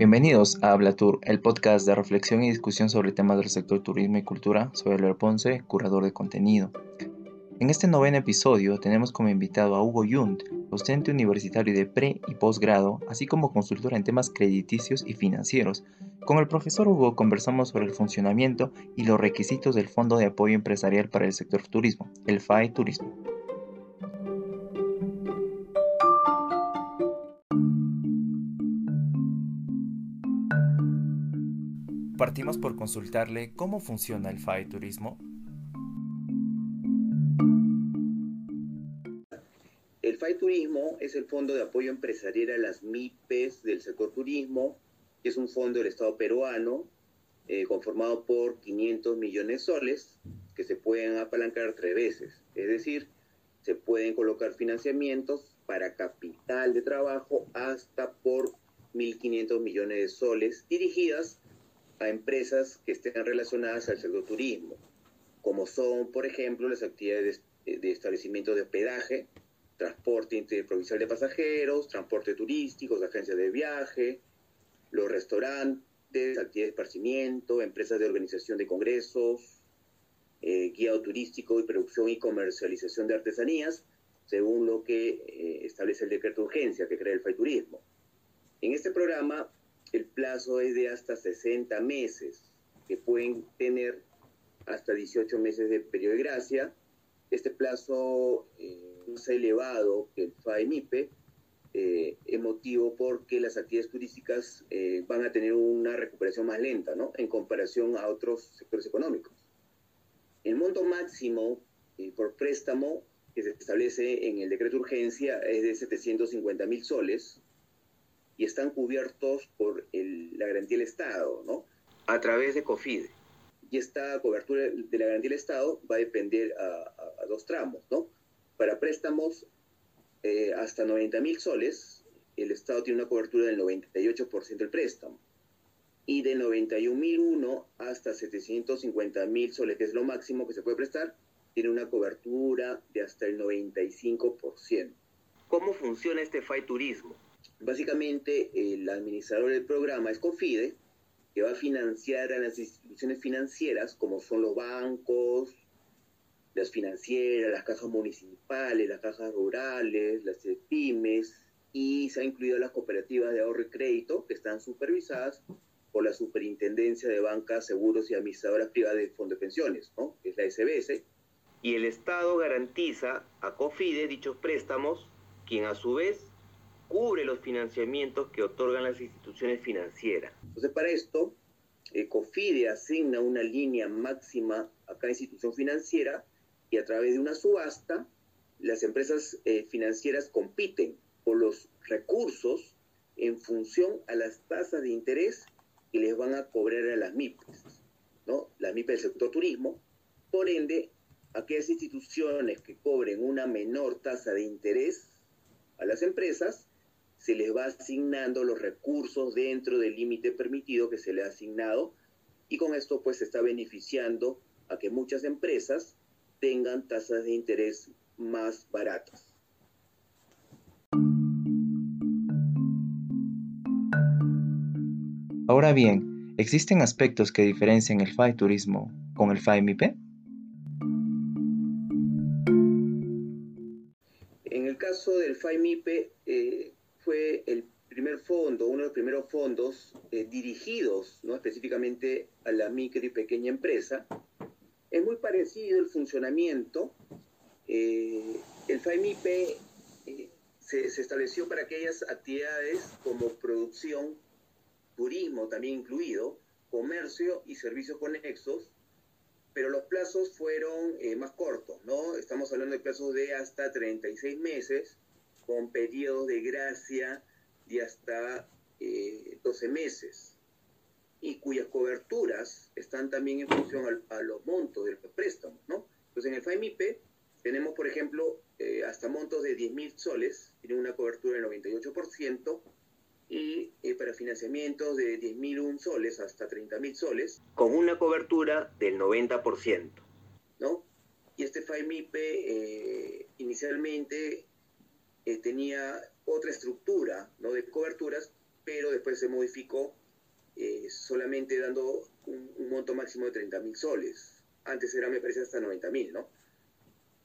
Bienvenidos a Habla Tour, el podcast de reflexión y discusión sobre temas del sector turismo y cultura. Soy Albert Ponce, curador de contenido. En este noveno episodio tenemos como invitado a Hugo Yunt, docente universitario de pre y posgrado, así como consultor en temas crediticios y financieros. Con el profesor Hugo conversamos sobre el funcionamiento y los requisitos del Fondo de Apoyo Empresarial para el Sector Turismo, el FAE Turismo. Partimos por consultarle cómo funciona el FAE Turismo. El FAE Turismo es el Fondo de Apoyo Empresarial a las MIPES del sector turismo, que es un fondo del Estado peruano eh, conformado por 500 millones de soles que se pueden apalancar tres veces. Es decir, se pueden colocar financiamientos para capital de trabajo hasta por 1.500 millones de soles dirigidas a empresas que estén relacionadas al sector turismo, como son, por ejemplo, las actividades de, establecimiento de hospedaje, transporte interprovincial de pasajeros, transporte turístico, agencias de viaje, los restaurantes, actividades de esparcimiento, empresas de organización de congresos, eh, guiado turístico y producción y comercialización de artesanías, según lo que eh, establece el decreto de urgencia que crea el FAI Turismo. En este programa el plazo es de hasta 60 meses, que pueden tener hasta 18 meses de periodo de gracia. Este plazo eh, más elevado que el FAEMIPE eh, motivo porque las actividades turísticas eh, van a tener una recuperación más lenta, ¿no? En comparación a otros sectores económicos. El monto máximo eh, por préstamo que se establece en el decreto de urgencia es de 750 mil soles, y están cubiertos por la garantía del Estado, ¿no? A través de COFIDE. Y esta cobertura de la garantía del Estado va a depender a, dos tramos, ¿no? Para préstamos eh, hasta 90 mil soles, el Estado tiene una cobertura del 98% del préstamo. Y de 91.001 hasta 750 mil soles, que es lo máximo que se puede prestar, tiene una cobertura de hasta el 95%. ¿Cómo funciona este FAI Turismo? Básicamente, el administrador del programa es COFIDE, que va a financiar a las instituciones financieras, como son los bancos, las financieras, las cajas municipales, las cajas rurales, las pymes, y se ha incluido las cooperativas de ahorro y crédito, que están supervisadas por la Superintendencia de Bancas, Seguros y Administradoras Privadas de Fondo de Pensiones, ¿no? que es la SBS. Y el Estado garantiza a COFIDE dichos préstamos, quien a su vez cubre los financiamientos que otorgan las instituciones financieras. Entonces, para esto, COFIDE asigna una línea máxima a cada institución financiera y a través de una subasta, las empresas eh, financieras compiten por los recursos en función a las tasas de interés que les van a cobrar a las MIPES, ¿no? Las MIPES del sector turismo. Por ende, aquellas instituciones que cobren una menor tasa de interés a las empresas se les va asignando los recursos dentro del límite permitido que se le ha asignado y con esto pues se está beneficiando a que muchas empresas tengan tasas de interés más baratas. Ahora bien, ¿existen aspectos que diferencian el FAI Turismo con el FAI MIPE? En el caso del FAI MIPE, eh, fondo, uno de los primeros fondos eh, dirigidos ¿no? específicamente a la micro y pequeña empresa. Es muy parecido el funcionamiento. Eh, el FAIMIPE eh, se, se, estableció para aquellas actividades como producción, turismo también incluido, comercio y servicios conexos, pero los plazos fueron más cortos, ¿no? Estamos hablando de plazos de hasta 36 meses con periodos de gracia de hasta 12 eh, meses y cuyas coberturas están también en función a, los montos de los préstamos, ¿no? Entonces en el FAMIPE tenemos, por ejemplo, eh, hasta montos de 10 mil soles, tiene una cobertura del 98%, y eh, para financiamientos de 10 mil soles hasta 30 mil soles, con una cobertura del 90%, ¿no? Y este FAMIPE inicialmente eh, tenía otra estructura ¿no? de coberturas, pero después se modificó eh, solamente dando un, monto máximo de 30 mil soles. Antes era, me parece, hasta 90 mil, ¿no?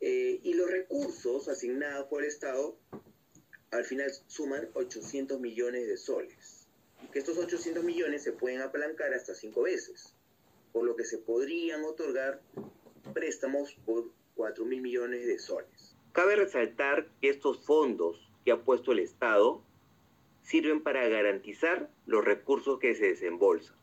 Eh, y los recursos asignados por el Estado al final suman 800 millones de soles. Y que estos 800 millones se pueden apalancar hasta cinco veces, por lo que se podrían otorgar préstamos por 4 mil millones de soles. Cabe resaltar que estos fondos que ha puesto el Estado sirven para garantizar los recursos que se desembolsan.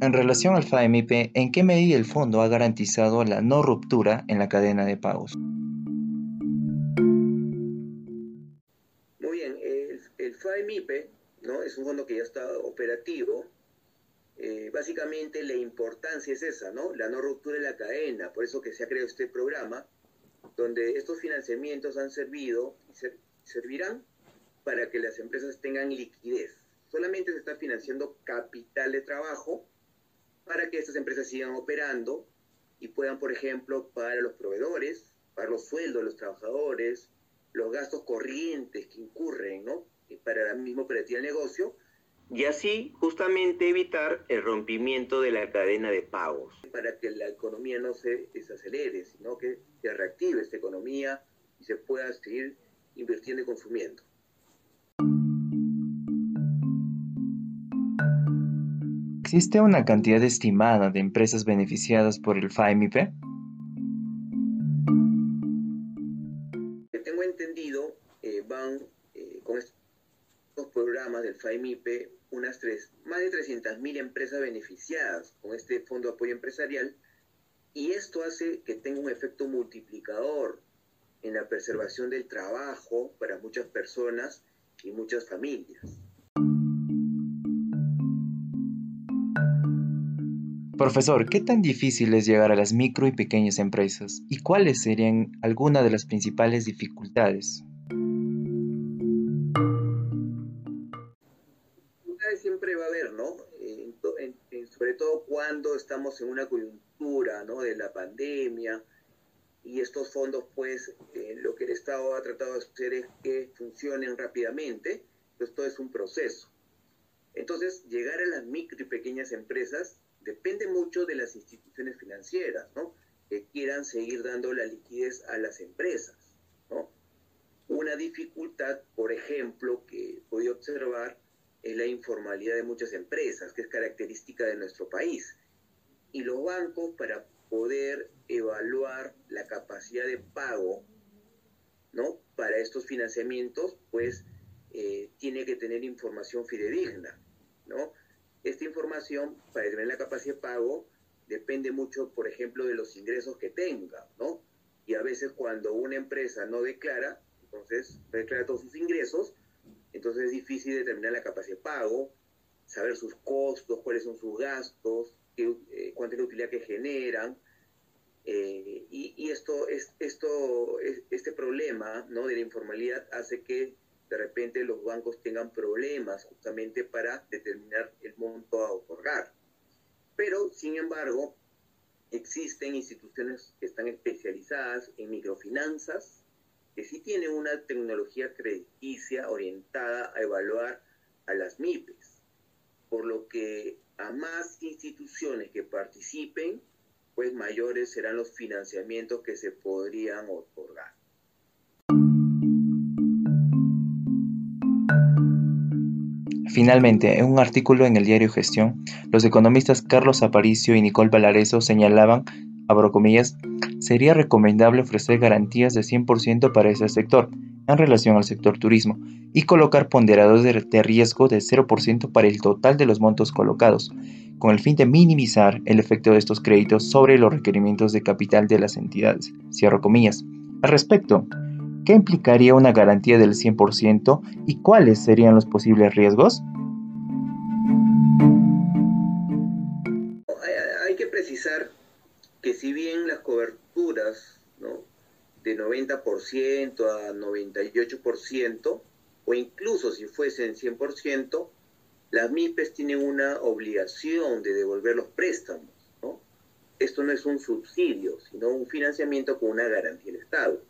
En relación al FAMIP, ¿en qué medida el fondo ha garantizado la no ruptura en la cadena de pagos? Muy bien, el, el FAMIP ¿no? es un fondo que ya está operativo. Eh, básicamente la importancia es esa, ¿no? La no ruptura en la cadena, por eso que se ha creado este programa, donde estos financiamientos han servido y servirán para que las empresas tengan liquidez. Solamente se está financiando capital de trabajo para que estas empresas sigan operando y puedan, por ejemplo, pagar a los proveedores, pagar los sueldos de los trabajadores, los gastos corrientes que incurren, ¿no? Para la misma operativa del negocio. Y así, justamente, evitar el rompimiento de la cadena de pagos. Para que la economía no se desacelere, sino que se reactive esta economía y se pueda seguir invirtiendo y consumiendo. ¿Existe una cantidad estimada de empresas beneficiadas por el FAMIP? FAMIP unas tres, más de 300.000 empresas beneficiadas con este fondo de apoyo empresarial y esto hace que tenga un efecto multiplicador en la preservación del trabajo para muchas personas y muchas familias. Profesor, ¿qué tan difícil es llegar a las micro y pequeñas empresas? ¿Y cuáles serían algunas de las principales dificultades? Estamos en una coyuntura, ¿no? De la pandemia y estos fondos, pues, eh, lo que el Estado ha tratado de hacer es que funcionen rápidamente. Entonces, todo es un proceso. Entonces, llegar a las micro y pequeñas empresas depende mucho de las instituciones financieras, ¿no? Que quieran seguir dando la liquidez a las empresas, ¿no? Una dificultad, por ejemplo, que he podido observar es la informalidad de muchas empresas, que es característica de nuestro país. Y los bancos, para poder evaluar la capacidad de pago, ¿no? Para estos financiamientos, pues, eh, tiene que tener información fidedigna, ¿no? Esta información, para determinar la capacidad de pago, depende mucho, por ejemplo, de los ingresos que tenga, ¿no? Y a veces cuando una empresa no declara, entonces no declara todos sus ingresos, entonces es difícil determinar la capacidad de pago, saber sus costos, cuáles son sus gastos, eh, cuánta es la utilidad que generan. Eh, y, esto, es, esto, este problema ¿no? de la informalidad hace que de repente los bancos tengan problemas justamente para determinar el monto a otorgar. Pero, sin embargo, existen instituciones que están especializadas en microfinanzas, que sí tienen una tecnología crediticia orientada a evaluar a las MIPES, por lo que a más instituciones que participen, pues mayores serán los financiamientos que se podrían otorgar. Finalmente, en un artículo en el diario Gestión, los economistas Carlos Aparicio y Nicole Valareso señalaban, abro comillas, sería recomendable ofrecer garantías de 100% para ese sector en relación al sector turismo y colocar ponderados de riesgo de 0% para el total de los montos colocados, con el fin de minimizar el efecto de estos créditos sobre los requerimientos de capital de las entidades. Cierro comillas. Al respecto, ¿Qué implicaría una garantía del 100% y cuáles serían los posibles riesgos? Hay que precisar que si bien las coberturas de 90% a 98%, o incluso si fuesen 100%, las MIPES tienen una obligación de devolver los préstamos. Esto no es un subsidio, sino un financiamiento con una garantía del Estado.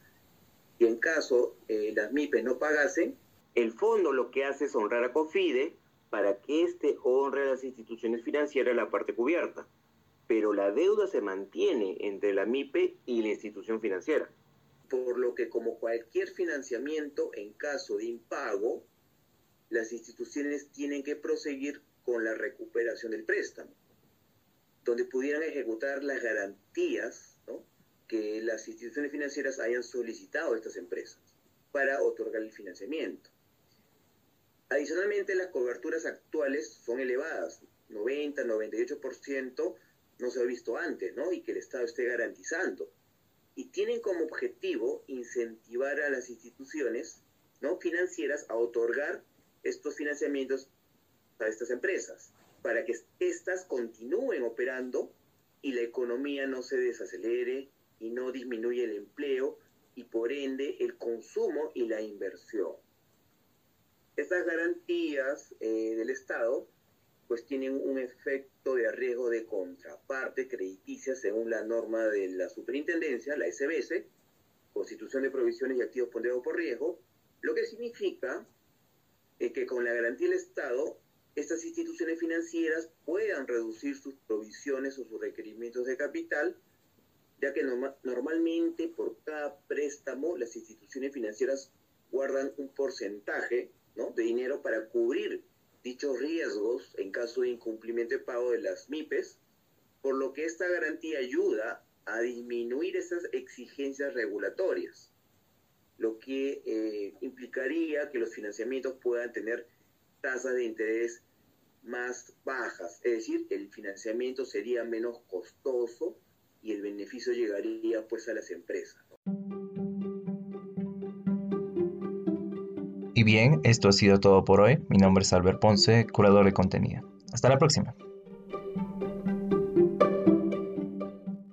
Y en caso eh, las MIPES no pagasen, el fondo lo que hace es honrar a COFIDE para que éste honre a las instituciones financieras la parte cubierta. Pero la deuda se mantiene entre la MIPE y la institución financiera. Por lo que como cualquier financiamiento en caso de impago, las instituciones tienen que proseguir con la recuperación del préstamo, donde pudieran ejecutar las garantías que las instituciones financieras hayan solicitado a estas empresas para otorgar el financiamiento. Adicionalmente, las coberturas actuales son elevadas, 90, 98%, no se ha visto antes, ¿no? Y que el Estado esté garantizando. Y tienen como objetivo incentivar a las instituciones ¿no? financieras a otorgar estos financiamientos a estas empresas, para que éstas continúen operando y la economía no se desacelere y no disminuya el empleo y por ende el consumo y la inversión. Estas garantías eh, del Estado pues tienen un efecto de riesgo de contraparte crediticia según la norma de la superintendencia, la SBS, Constitución de Provisiones y Activos Ponderados por Riesgo, lo que significa eh, que con la garantía del Estado estas instituciones financieras puedan reducir sus provisiones o sus requerimientos de capital ya que normalmente por cada préstamo las instituciones financieras guardan un porcentaje de dinero para cubrir dichos riesgos en caso de incumplimiento de pago de las MIPES, por lo que esta garantía ayuda a disminuir esas exigencias regulatorias, lo que eh, implicaría que los financiamientos puedan tener tasas de interés más bajas, es decir, el financiamiento sería menos costoso y el beneficio llegaría pues a las empresas. Y bien, esto ha sido todo por hoy. Mi nombre es Albert Ponce, curador de contenido. Hasta la próxima.